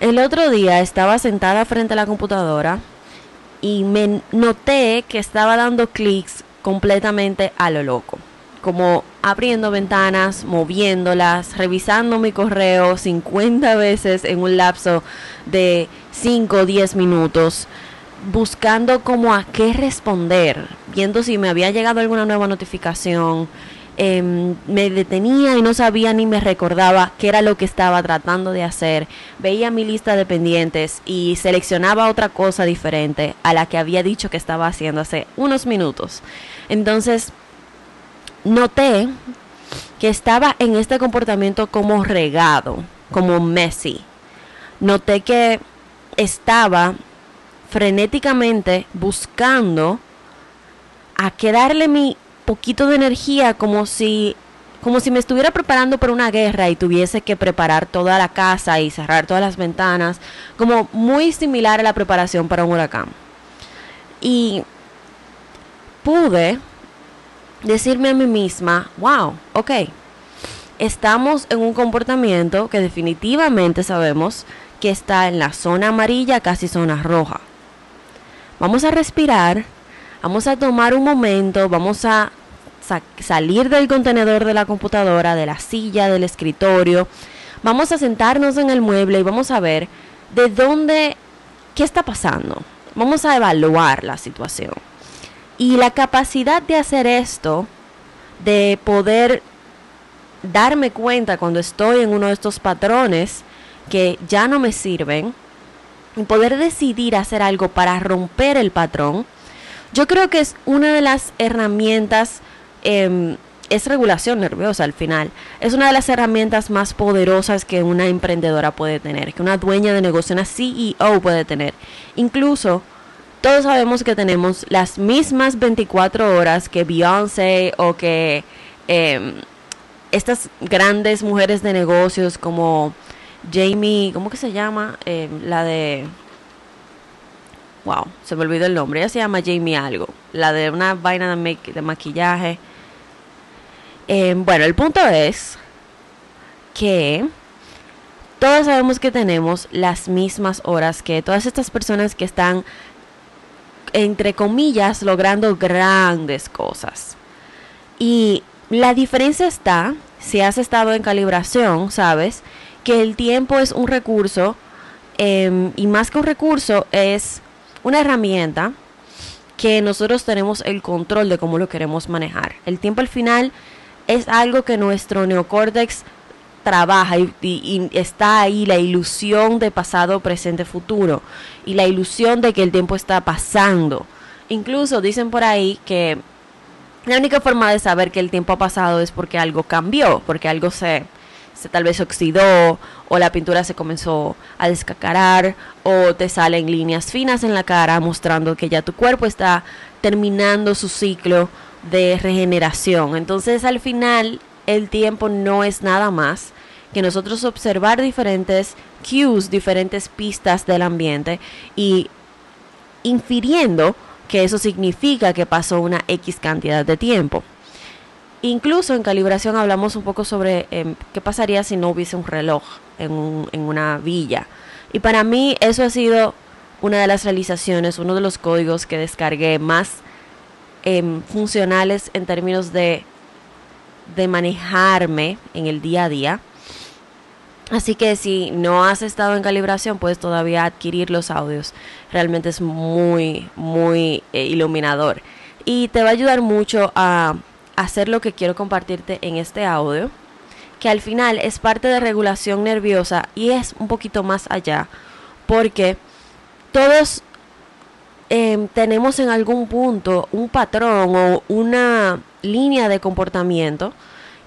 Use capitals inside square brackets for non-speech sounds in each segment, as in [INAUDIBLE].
El otro día estaba sentada frente a la computadora y me noté que estaba dando clics completamente a lo loco. Como abriendo ventanas, moviéndolas, revisando mi correo 50 veces en un lapso de 5 o 10 minutos, buscando como a qué responder, viendo si me había llegado alguna nueva notificación, Em, me detenía y no sabía ni me recordaba qué era lo que estaba tratando de hacer. Veía mi lista de pendientes y seleccionaba otra cosa diferente a la que había dicho que estaba haciendo hace unos minutos. Entonces, noté que estaba en este comportamiento como regado, como messy. Noté que estaba frenéticamente buscando a qué darle mi poquito de energía como si como si me estuviera preparando para una guerra y tuviese que preparar toda la casa y cerrar todas las ventanas, como muy similar a la preparación para un huracán. Y pude decirme a mí misma, wow, ok, estamos en un comportamiento que definitivamente sabemos que está en la zona amarilla, casi zona roja. Vamos a respirar, vamos a tomar un momento, vamos a salir del contenedor de la computadora, de la silla, del escritorio. Vamos a sentarnos en el mueble y vamos a ver de dónde, qué está pasando. Vamos a evaluar la situación. Y la capacidad de hacer esto, de poder darme cuenta cuando estoy en uno de estos patrones que ya no me sirven, y poder decidir hacer algo para romper el patrón, yo creo que es una de las herramientas Em, es regulación nerviosa al final. Es una de las herramientas más poderosas que una emprendedora puede tener, que una dueña de negocio, una CEO puede tener. Incluso todos sabemos que tenemos las mismas 24 horas que Beyoncé o que em, estas grandes mujeres de negocios como Jamie, ¿cómo que se llama? Em, la de... Wow, se me olvidó el nombre. Ella se llama Jamie algo. La de una vaina de, de maquillaje. Em, bueno, el punto es que todos sabemos que tenemos las mismas horas que todas estas personas que están, entre comillas, logrando grandes cosas. Y la diferencia está, si has estado en calibración, sabes, que el tiempo es un recurso em, y más que un recurso es una herramienta que nosotros tenemos el control de cómo lo queremos manejar. El tiempo al final es algo que nuestro neocórtex trabaja y, está ahí la ilusión de pasado, presente, futuro y la ilusión de que el tiempo está pasando. Incluso dicen por ahí que la única forma de saber que el tiempo ha pasado es porque algo cambió, porque algo se, se tal vez oxidó o la pintura se comenzó a descacarar o te salen líneas finas en la cara mostrando que ya tu cuerpo está terminando su ciclo de regeneración. Entonces al final el tiempo no es nada más que nosotros observar diferentes cues, diferentes pistas del ambiente y infiriendo que eso significa que pasó una X cantidad de tiempo. Incluso en calibración hablamos un poco sobre em, qué pasaría si no hubiese un reloj en, en una villa. Y para mí eso ha sido una de las realizaciones, uno de los códigos que descargué más Em, funcionales en términos de, de manejarme en el día a día. Así que si no has estado en calibración, puedes todavía adquirir los audios. Realmente es muy, muy eh, iluminador. Y te va a ayudar mucho a hacer lo que quiero compartirte en este audio. Que al final es parte de regulación nerviosa y es un poquito más allá. Porque todos Em, tenemos en algún punto un patrón o una línea de comportamiento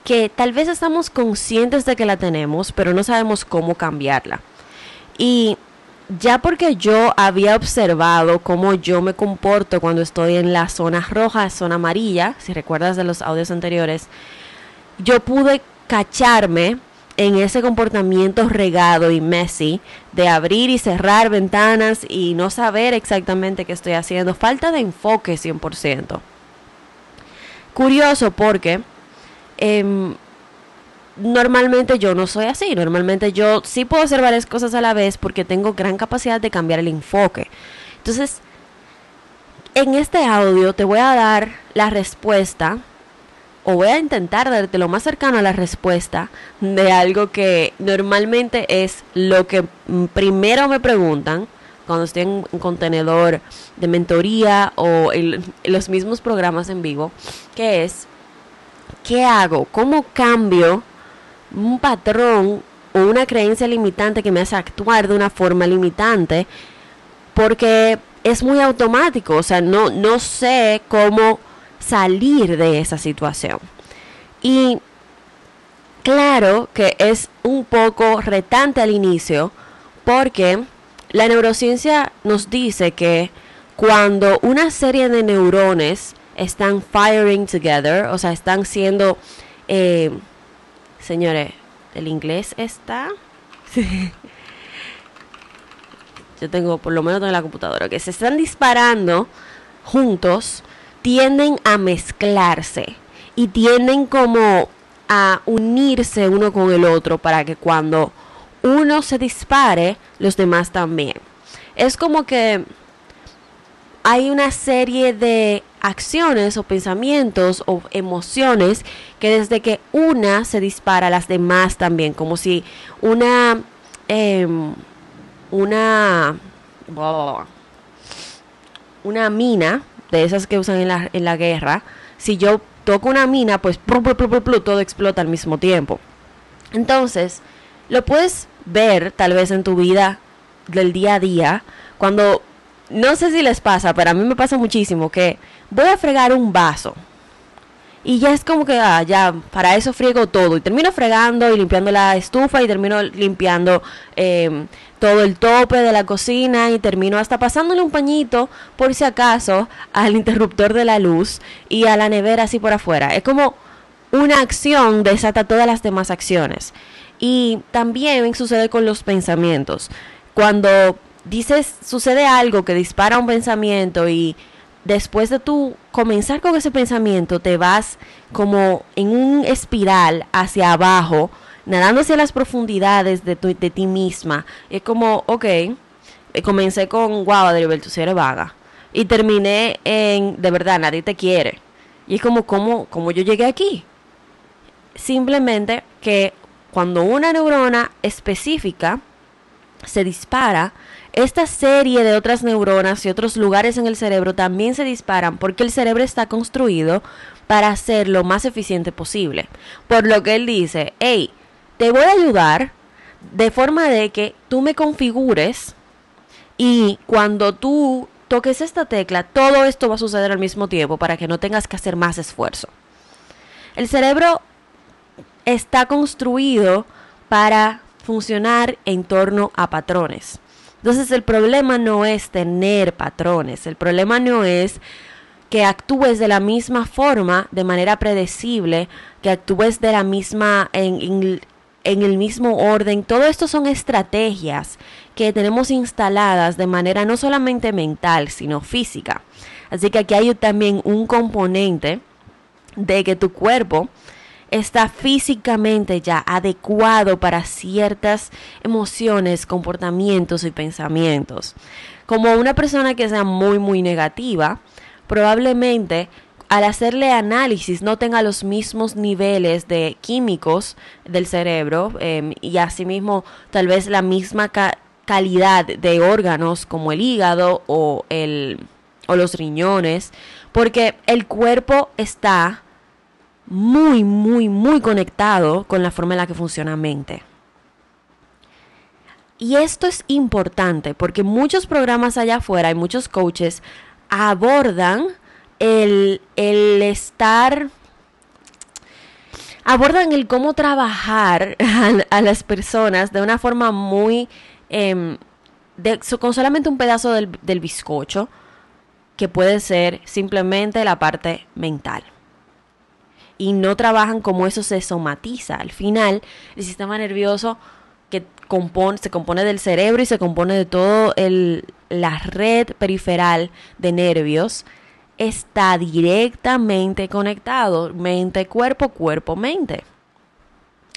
que tal vez estamos conscientes de que la tenemos, pero no sabemos cómo cambiarla. Y ya porque yo había observado cómo yo me comporto cuando estoy en la zona roja, zona amarilla, si recuerdas de los audios anteriores, yo pude cacharme en ese comportamiento regado y messy de abrir y cerrar ventanas y no saber exactamente qué estoy haciendo. Falta de enfoque 100%. Curioso porque em, normalmente yo no soy así. Normalmente yo sí puedo hacer varias cosas a la vez porque tengo gran capacidad de cambiar el enfoque. Entonces, en este audio te voy a dar la respuesta o voy a intentar darte lo más cercano a la respuesta de algo que normalmente es lo que primero me preguntan cuando estoy en un contenedor de mentoría o en los mismos programas en vivo, que es, ¿qué hago? ¿Cómo cambio un patrón o una creencia limitante que me hace actuar de una forma limitante? Porque es muy automático, o sea, no, no sé cómo salir de esa situación. Y claro que es un poco retante al inicio porque la neurociencia nos dice que cuando una serie de neurones están firing together, o sea, están siendo, eh, señores, el inglés está... [LAUGHS] Yo tengo, por lo menos en la computadora, que se están disparando juntos, tienden a mezclarse y tienden como a unirse uno con el otro para que cuando uno se dispare, los demás también. Es como que hay una serie de acciones o pensamientos o emociones que desde que una se dispara, las demás también, como si una... Em, una... una mina de esas que usan en la, en la guerra, si yo toco una mina, pues todo explota al mismo tiempo. Entonces, lo puedes ver tal vez en tu vida del día a día, cuando, no sé si les pasa, pero a mí me pasa muchísimo que voy a fregar un vaso y ya es como que, ah, ya, para eso friego todo. Y termino fregando y limpiando la estufa y termino limpiando em, todo el tope de la cocina y termino hasta pasándole un pañito, por si acaso, al [LAUGHS] interruptor de la luz y a la nevera así por afuera. Es como una acción desata todas las demás acciones. Y también sucede con los pensamientos. Cuando dices, sucede algo que dispara un pensamiento y después de tú comenzar con ese pensamiento, te vas como en un espiral hacia abajo, nadando hacia las profundidades de, ti misma. Es como, ok, eh, comencé con, wow, Adriel, si eres vaga. Y terminé en, de verdad, nadie te quiere. Y es como, ¿cómo, cómo yo llegué aquí? Simplemente que cuando una neurona específica se dispara, esta serie de otras neuronas y otros lugares en el cerebro también se disparan porque el cerebro está construido para ser lo más eficiente posible. Por lo que él dice, hey, te voy a ayudar de forma de que tú me configures y cuando tú toques esta tecla, todo esto va a suceder al mismo tiempo para que no tengas que hacer más esfuerzo. El cerebro está construido para funcionar en torno a patrones. Entonces el problema no es tener patrones, el problema no es que actúes de la misma forma, de manera predecible, que actúes de la misma, en, en el mismo orden. Todo esto son estrategias que tenemos instaladas de manera no solamente mental, sino física. Así que aquí hay también un componente de que tu cuerpo está físicamente ya adecuado para ciertas emociones, comportamientos y pensamientos. Como una persona que sea muy, muy negativa, probablemente al hacerle análisis no tenga los mismos niveles de químicos del cerebro em, y asimismo tal vez la misma calidad de órganos como el hígado o, el, o los riñones, porque el cuerpo está muy, muy, muy conectado con la forma en la que funciona mente. Y esto es importante porque muchos programas allá afuera y muchos coaches abordan el, estar, abordan el cómo trabajar a, las personas de una forma muy, em, con solamente un pedazo del, del bizcocho, que puede ser simplemente la parte mental y no trabajan como eso se somatiza. Al final, el sistema nervioso que compone, se compone del cerebro y se compone de todo el, la red periferal de nervios, está directamente conectado mente, cuerpo, cuerpo, mente.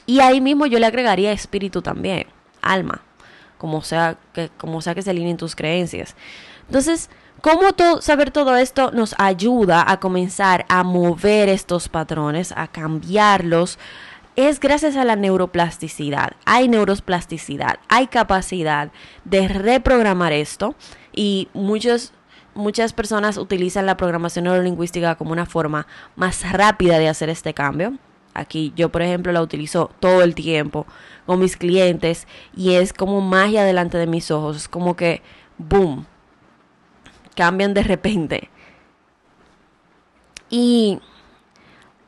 Y ahí mismo yo le agregaría espíritu también, alma, como sea que, como se alineen tus creencias. Entonces, ¿cómo saber todo esto nos ayuda a comenzar a mover estos patrones, a cambiarlos? Es gracias a la neuroplasticidad. Hay neuroplasticidad, hay capacidad de reprogramar esto y muchos muchas personas utilizan la programación neurolingüística como una forma más rápida de hacer este cambio. Aquí yo, por ejemplo, la utilizo todo el tiempo con mis clientes y es como magia delante de mis ojos. Es como que, boom, cambian de repente. Y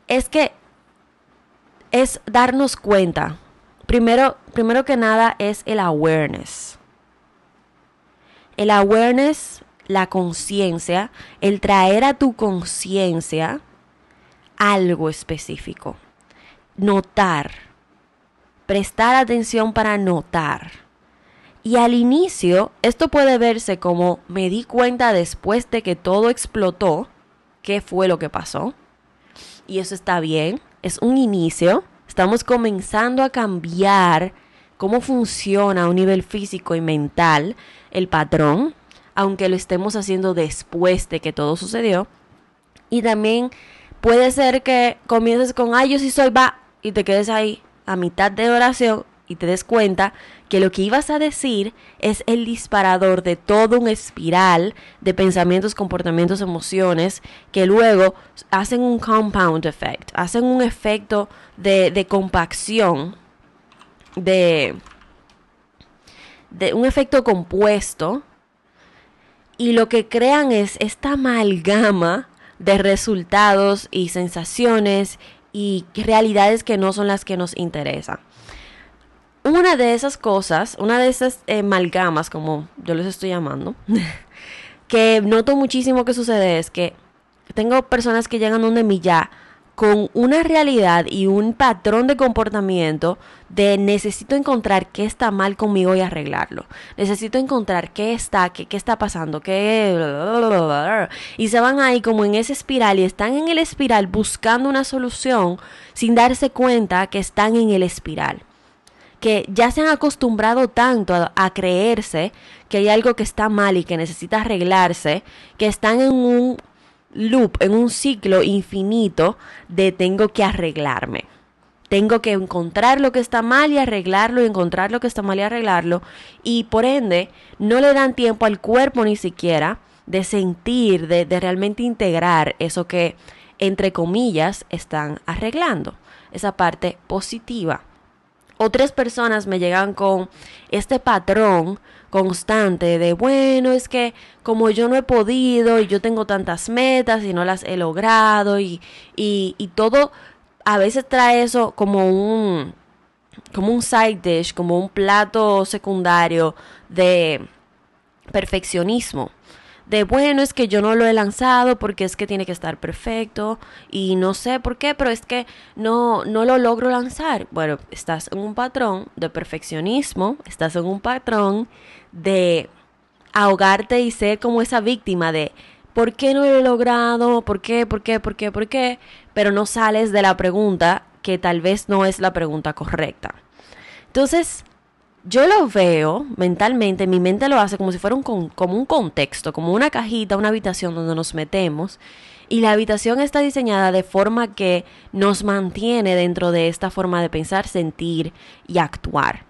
es que es darnos cuenta. Primero, primero que nada es el awareness. El awareness, la conciencia, el traer a tu conciencia algo específico notar, prestar atención para notar. Y al inicio, esto puede verse como me di cuenta después de que todo explotó, qué fue lo que pasó. Y eso está bien, es un inicio. Estamos comenzando a cambiar cómo funciona a un nivel físico y mental el patrón, aunque lo estemos haciendo después de que todo sucedió. Y también puede ser que comiences con, ay, yo sí soy, va, y te quedes ahí a mitad de oración y te des cuenta que lo que ibas a decir es el disparador de todo un espiral de pensamientos, comportamientos, emociones que luego hacen un compound effect, hacen un efecto de, de compacción, de, de un efecto compuesto. Y lo que crean es esta amalgama de resultados y sensaciones y realidades que no son las que nos interesan. Una de esas cosas, una de esas eh, amalgamas, como yo les estoy llamando, [LAUGHS] que noto muchísimo que sucede es que tengo personas que llegan donde mí ya con una realidad y un patrón de comportamiento de necesito encontrar qué está mal conmigo y arreglarlo. Necesito encontrar qué está, qué, qué está pasando, qué... Y se van ahí como en esa espiral y están en el espiral buscando una solución sin darse cuenta que están en el espiral. Que ya se han acostumbrado tanto a, a creerse que hay algo que está mal y que necesita arreglarse, que están en un loop, en un ciclo infinito de tengo que arreglarme. Tengo que encontrar lo que está mal y arreglarlo, y encontrar lo que está mal y arreglarlo. Y por ende, no le dan tiempo al cuerpo ni siquiera de sentir, de, de realmente integrar eso que, entre comillas, están arreglando. Esa parte positiva. Otras personas me llegan con este patrón constante de, bueno, es que como yo no he podido y yo tengo tantas metas y no las he logrado y, y, y todo, a veces trae eso como un, como un side dish, como un plato secundario de perfeccionismo de bueno, es que yo no lo he lanzado porque es que tiene que estar perfecto y no sé por qué, pero es que no, no lo logro lanzar. Bueno, estás en un patrón de perfeccionismo, estás en un patrón de ahogarte y ser como esa víctima de ¿por qué no lo he logrado? ¿Por qué? ¿Por qué? ¿Por qué? ¿Por qué? Pero no sales de la pregunta que tal vez no es la pregunta correcta. Entonces, yo lo veo mentalmente, mi mente lo hace como si fuera un, como un contexto, como una cajita, una habitación donde nos metemos. Y la habitación está diseñada de forma que nos mantiene dentro de esta forma de pensar, sentir y actuar.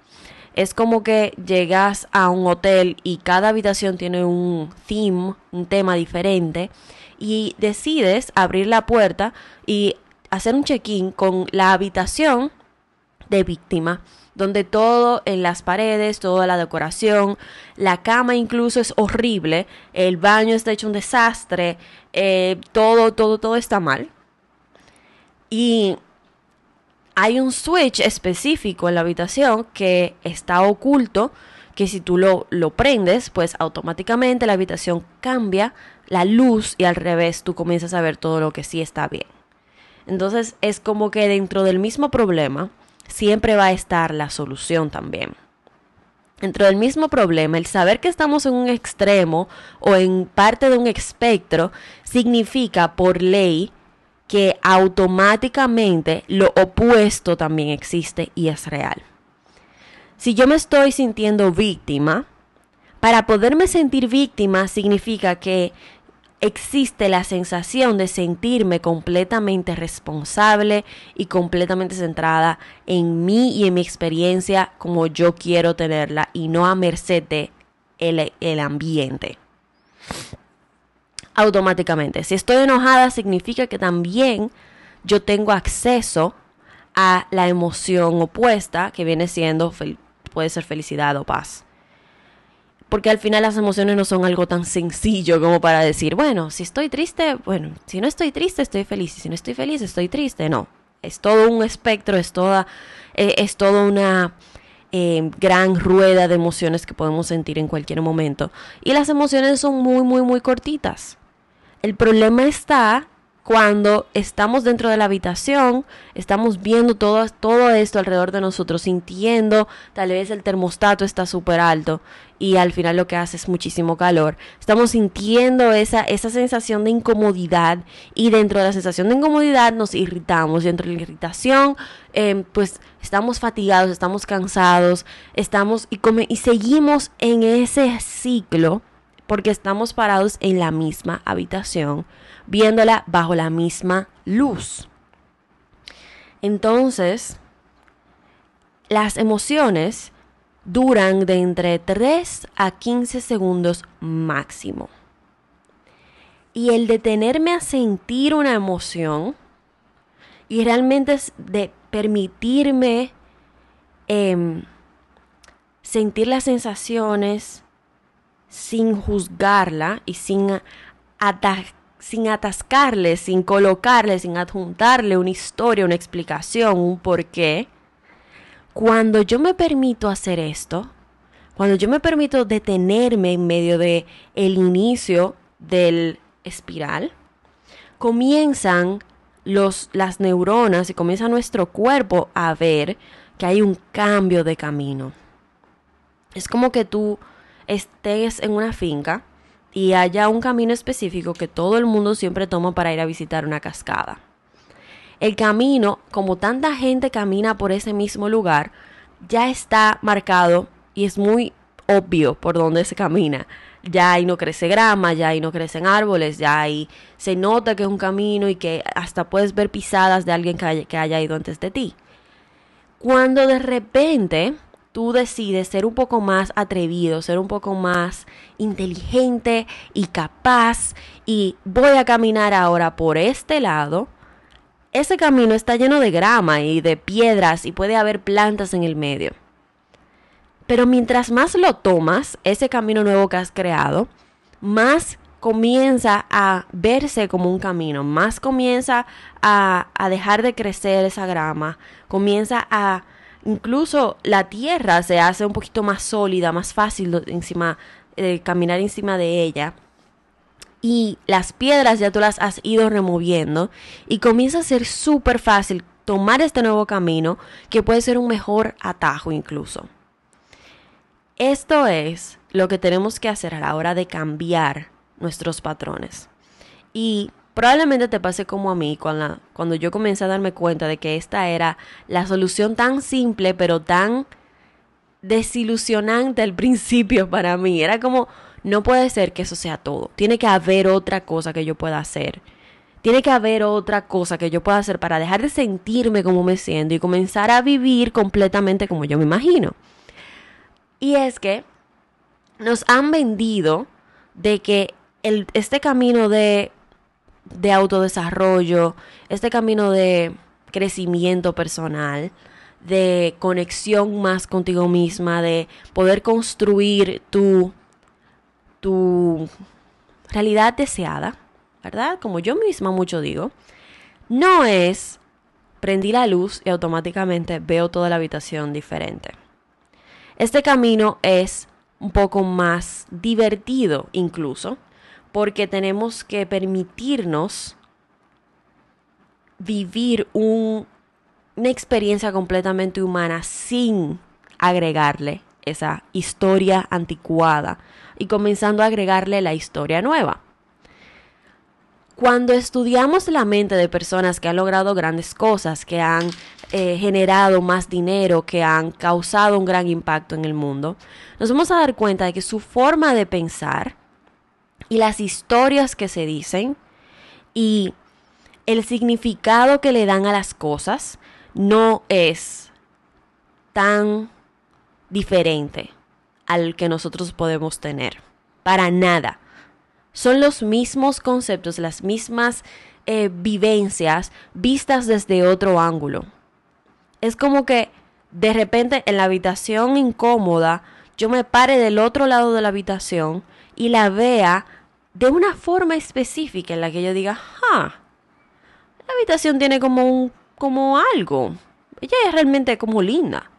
Es como que llegas a un hotel y cada habitación tiene un theme, un tema diferente, y decides abrir la puerta y hacer un check-in con la habitación de víctima donde todo en las paredes, toda la decoración, la cama incluso es horrible, el baño está hecho un desastre, eh, todo, todo, todo está mal. Y hay un switch específico en la habitación que está oculto, que si tú lo, lo prendes, pues automáticamente la habitación cambia la luz y al revés tú comienzas a ver todo lo que sí está bien. Entonces es como que dentro del mismo problema, siempre va a estar la solución también. Dentro del mismo problema, el saber que estamos en un extremo o en parte de un espectro significa por ley que automáticamente lo opuesto también existe y es real. Si yo me estoy sintiendo víctima, para poderme sentir víctima significa que existe la sensación de sentirme completamente responsable y completamente centrada en mí y en mi experiencia como yo quiero tenerla y no a merced de el, el ambiente. Automáticamente. Si estoy enojada significa que también yo tengo acceso a la emoción opuesta que viene siendo puede ser felicidad o paz. Porque al final las emociones no son algo tan sencillo como para decir, bueno, si estoy triste, bueno, si no estoy triste, estoy feliz. Si no estoy feliz, estoy triste. No, es todo un espectro, es toda, eh, es toda una eh, gran rueda de emociones que podemos sentir en cualquier momento. Y las emociones son muy, muy, muy cortitas. El problema está cuando estamos dentro de la habitación, estamos viendo todo, todo esto alrededor de nosotros, sintiendo, tal vez el termostato está súper alto y al final lo que hace es muchísimo calor. Estamos sintiendo esa, esa sensación de incomodidad y dentro de la sensación de incomodidad nos irritamos. Dentro de la irritación, em, pues estamos fatigados, estamos cansados, estamos y, y seguimos en ese ciclo porque estamos parados en la misma habitación viéndola bajo la misma luz. Entonces, las emociones duran de entre 3 a 15 segundos máximo. Y el detenerme a sentir una emoción y realmente es de permitirme em, sentir las sensaciones sin juzgarla y sin sin atascarle, sin colocarle, sin adjuntarle una historia, una explicación, un porqué, cuando yo me permito hacer esto, cuando yo me permito detenerme en medio de el inicio del espiral, comienzan los, las neuronas y comienza nuestro cuerpo a ver que hay un cambio de camino. Es como que tú estés en una finca y haya un camino específico que todo el mundo siempre toma para ir a visitar una cascada. El camino, como tanta gente camina por ese mismo lugar, ya está marcado y es muy obvio por dónde se camina. Ya ahí no crece grama, ya ahí no crecen árboles, ya ahí se nota que es un camino y que hasta puedes ver pisadas de alguien que que haya ido antes de ti. Cuando de repente tú decides ser un poco más atrevido, ser un poco más inteligente y capaz y voy a caminar ahora por este lado, ese camino está lleno de grama y de piedras y puede haber plantas en el medio. Pero mientras más lo tomas, ese camino nuevo que has creado, más comienza a verse como un camino, más comienza a, a dejar de crecer esa grama, comienza a Incluso la tierra se hace un poquito más sólida, más fácil encima, eh, caminar encima de ella. Y las piedras ya tú las has ido removiendo y comienza a ser súper fácil tomar este nuevo camino que puede ser un mejor atajo incluso. Esto es lo que tenemos que hacer a la hora de cambiar nuestros patrones. Y Probablemente te pase como a mí cuando, cuando yo comencé a darme cuenta de que esta era la solución tan simple pero tan desilusionante al [LAUGHS] principio para mí. Era como, no puede ser que eso sea todo. Tiene que haber otra cosa que yo pueda hacer. Tiene que haber otra cosa que yo pueda hacer para dejar de sentirme como me siento y comenzar a vivir completamente como yo me imagino. Y es que nos han vendido de que el, este camino de de autodesarrollo, este camino de crecimiento personal, de conexión más contigo misma, de poder construir tu, tu realidad deseada, ¿verdad? Como yo misma mucho digo, no es prendí la luz y automáticamente veo toda la habitación diferente. Este camino es un poco más divertido incluso, porque tenemos que permitirnos vivir una experiencia completamente humana sin agregarle esa historia anticuada y comenzando a agregarle la historia nueva. Cuando estudiamos la mente de personas que han logrado grandes cosas, que han eh, generado más dinero, que han causado un gran impacto en el mundo, nos vamos a dar cuenta de que su forma de pensar y las historias que se dicen y el significado que le dan a las cosas no es tan diferente al que nosotros podemos tener. Para nada. Son los mismos conceptos, las mismas eh, vivencias vistas desde otro ángulo. Es como que de repente en la habitación incómoda yo me pare del otro lado de la habitación y la vea de una forma específica en la que yo diga, ah, la habitación tiene como un, como algo. Ella es realmente como linda.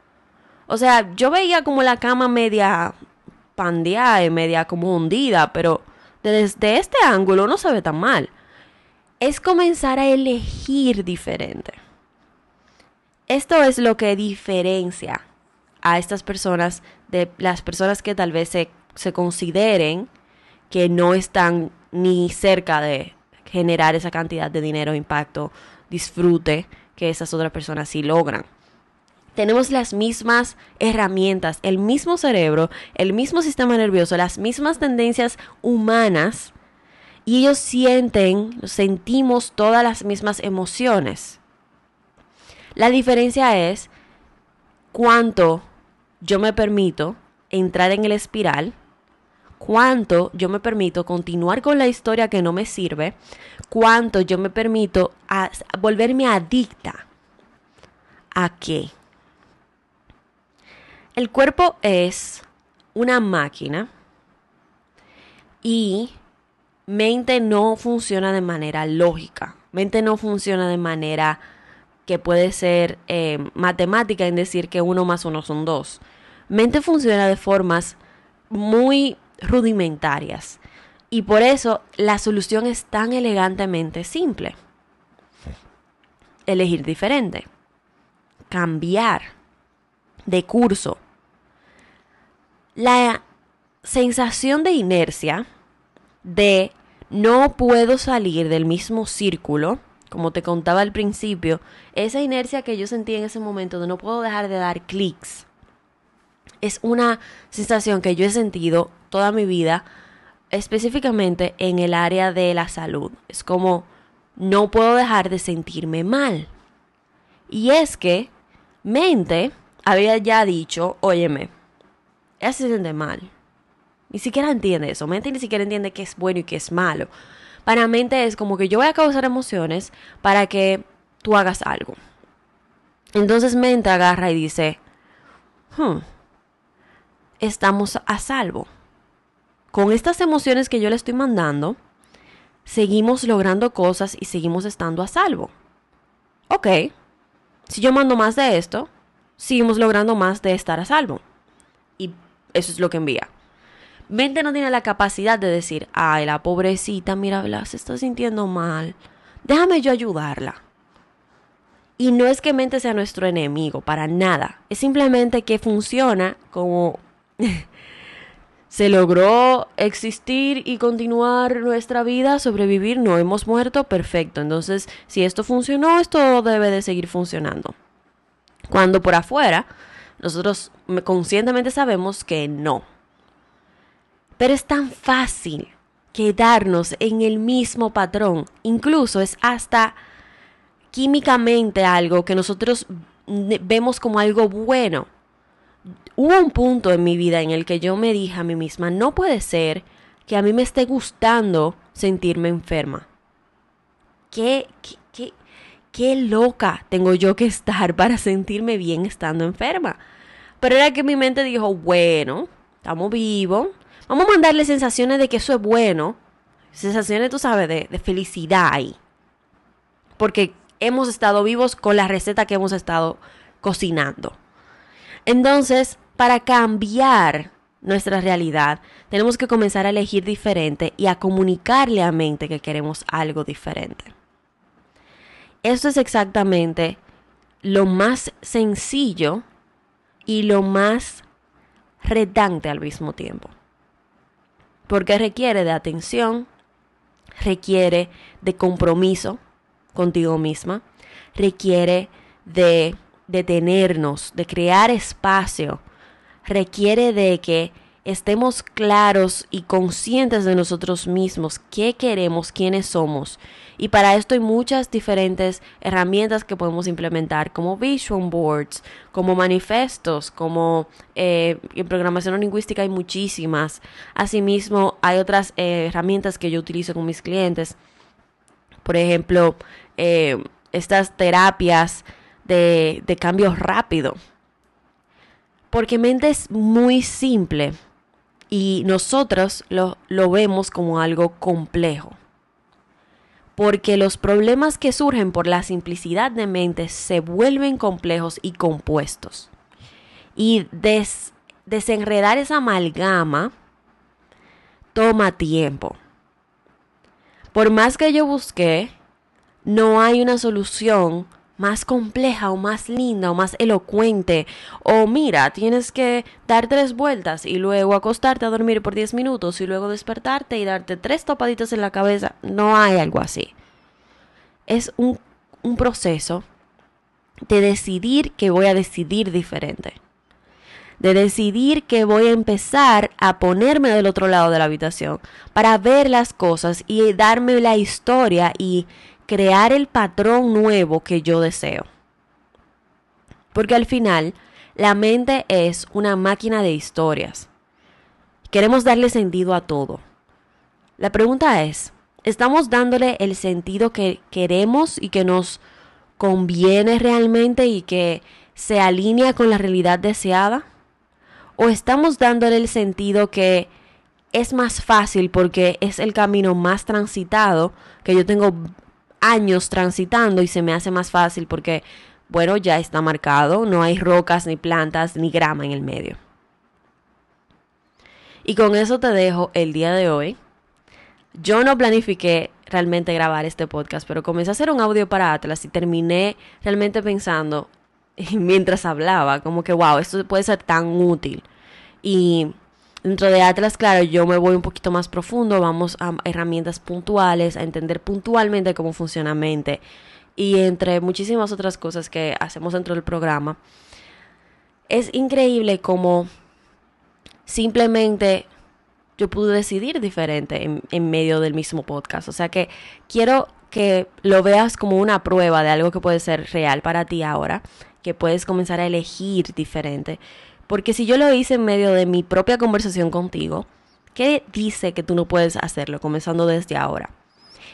O sea, yo veía como la cama media pandeada y media como hundida, pero desde este ángulo no se ve tan mal. Es comenzar a elegir diferente. Esto es lo que diferencia a estas personas de las personas que tal vez se, se consideren que no están ni cerca de generar esa cantidad de dinero, impacto, disfrute que esas otras personas sí logran. Tenemos las mismas herramientas, el mismo cerebro, el mismo sistema nervioso, las mismas tendencias humanas y ellos sienten, sentimos todas las mismas emociones. La diferencia es cuánto yo me permito entrar en el espiral cuánto yo me permito continuar con la historia que no me sirve, cuánto yo me permito volverme adicta. ¿A qué? El cuerpo es una máquina y mente no funciona de manera lógica. Mente no funciona de manera que puede ser eh, matemática en decir que uno más uno son dos. Mente funciona de formas muy rudimentarias. Y por eso la solución es tan elegantemente simple. Elegir diferente. Cambiar de curso. La sensación de inercia de no puedo salir del mismo círculo, como te contaba al principio, esa inercia que yo sentí en ese momento de no puedo dejar de dar clics, es una sensación que yo he sentido toda mi vida, específicamente en el área de la salud. Es como no puedo dejar de sentirme mal. Y es que mente había ya dicho, óyeme, ella se siente mal. Ni siquiera entiende eso. Mente ni siquiera entiende qué es bueno y qué es malo. Para mente es como que yo voy a causar emociones para que tú hagas algo. Entonces mente agarra y dice, hmm, estamos a salvo con estas emociones que yo le estoy mandando, seguimos logrando cosas y seguimos estando a salvo. Ok, si yo mando más de esto, seguimos logrando más de estar a salvo. Y eso es lo que envía. Mente no tiene la capacidad de decir, ay, la pobrecita, mira, se está sintiendo mal. Déjame yo ayudarla. Y no es que mente sea nuestro enemigo, para nada. Es simplemente que funciona como [LAUGHS] se logró existir y continuar nuestra vida, sobrevivir, no hemos muerto, perfecto. Entonces, si esto funcionó, esto debe de seguir funcionando. Cuando por afuera, nosotros conscientemente sabemos que no. Pero es tan fácil quedarnos en el mismo patrón. Incluso es hasta químicamente algo que nosotros vemos como algo bueno hubo un punto en mi vida en el que yo me dije a mí misma, no puede ser que a mí me esté gustando sentirme enferma. ¿Qué, qué, qué, loca tengo yo que estar para sentirme bien estando enferma? Pero era que mi mente dijo, bueno, estamos vivos, vamos a mandarle sensaciones de que eso es bueno, sensaciones, tú sabes, de, de felicidad ahí. Porque hemos estado vivos con la receta que hemos estado cocinando. Entonces, para cambiar nuestra realidad, tenemos que comenzar a elegir diferente y a comunicarle a mente que queremos algo diferente. Esto es exactamente lo más sencillo y lo más retante al mismo tiempo. Porque requiere de atención, requiere de compromiso contigo misma, requiere de detenernos, de crear espacio, requiere de que estemos claros y conscientes de nosotros mismos, qué queremos, quiénes somos. Y para esto hay muchas diferentes herramientas que podemos implementar, como vision boards, como manifestos, como eh, en programación lingüística hay muchísimas. Asimismo, hay otras eh, herramientas que yo utilizo con mis clientes. Por ejemplo, eh, estas terapias de, de cambio rápido. Porque mente es muy simple y nosotros lo, lo vemos como algo complejo. Porque los problemas que surgen por la simplicidad de mente se vuelven complejos y compuestos. Y desenredar esa amalgama toma tiempo. Por más que yo busqué, no hay una solución más compleja o más linda o más elocuente. O mira, tienes que dar tres vueltas y luego acostarte a dormir por diez minutos y luego despertarte y darte tres topaditas en la cabeza. No hay algo así. Es un, un proceso de decidir que voy a decidir diferente. De decidir que voy a empezar a ponerme del otro lado de la habitación para ver las cosas y darme la historia y crear el patrón nuevo que yo deseo. Porque al final, la mente es una máquina de historias. Queremos darle sentido a todo. La pregunta es, ¿estamos dándole el sentido que queremos y que nos conviene realmente y que se alinea con la realidad deseada? ¿O estamos dándole el sentido que es más fácil porque es el camino más transitado, que yo tengo años transitando y se me hace más fácil porque, bueno, ya está marcado, no hay rocas, ni plantas, ni grama en el medio. Y con eso te dejo el día de hoy. Yo no planifiqué realmente grabar este podcast, pero comencé a hacer un audio para Atlas y terminé realmente pensando, [LAUGHS] mientras hablaba, como que, wow, esto puede ser tan útil. Y Dentro de Atlas, claro, yo me voy un poquito más profundo, vamos a herramientas puntuales, a entender puntualmente cómo funciona mente y entre muchísimas otras cosas que hacemos dentro del programa. Es increíble cómo simplemente yo pude decidir diferente en, en, medio del mismo podcast. O sea que quiero que lo veas como una prueba de algo que puede ser real para ti ahora, que puedes comenzar a elegir diferente porque si yo lo hice en medio de mi propia conversación contigo, ¿qué dice que tú no puedes hacerlo comenzando desde ahora?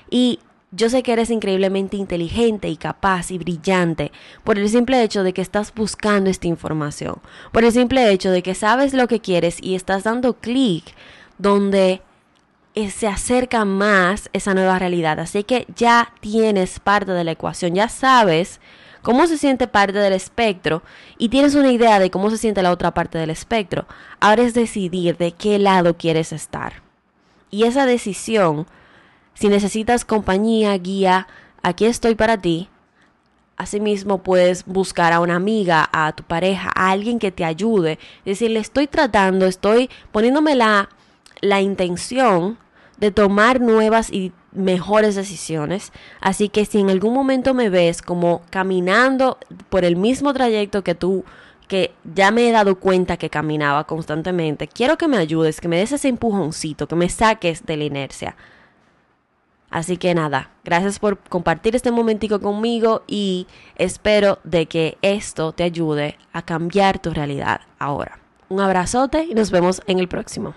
Y yo sé que eres increíblemente inteligente y capaz y brillante por el simple hecho de que estás buscando esta información, por el simple hecho de que sabes lo que quieres y estás dando clic donde se acerca más esa nueva realidad. Así que ya tienes parte de la ecuación, ya sabes cómo se siente parte del espectro y tienes una idea de cómo se siente la otra parte del espectro, ahora es decidir de qué lado quieres estar. Y esa decisión, si necesitas compañía, guía, aquí estoy para ti. Asimismo, puedes buscar a una amiga, a tu pareja, a alguien que te ayude. Decirle, estoy tratando, estoy poniéndome la, la intención de tomar nuevas y mejores decisiones. Así que si en algún momento me ves como caminando por el mismo trayecto que tú, que ya me he dado cuenta que caminaba constantemente, quiero que me ayudes, que me des ese empujoncito, que me saques de la inercia. Así que nada, gracias por compartir este momentico conmigo y espero de que esto te ayude a cambiar tu realidad ahora. Un abrazote y nos vemos en el próximo.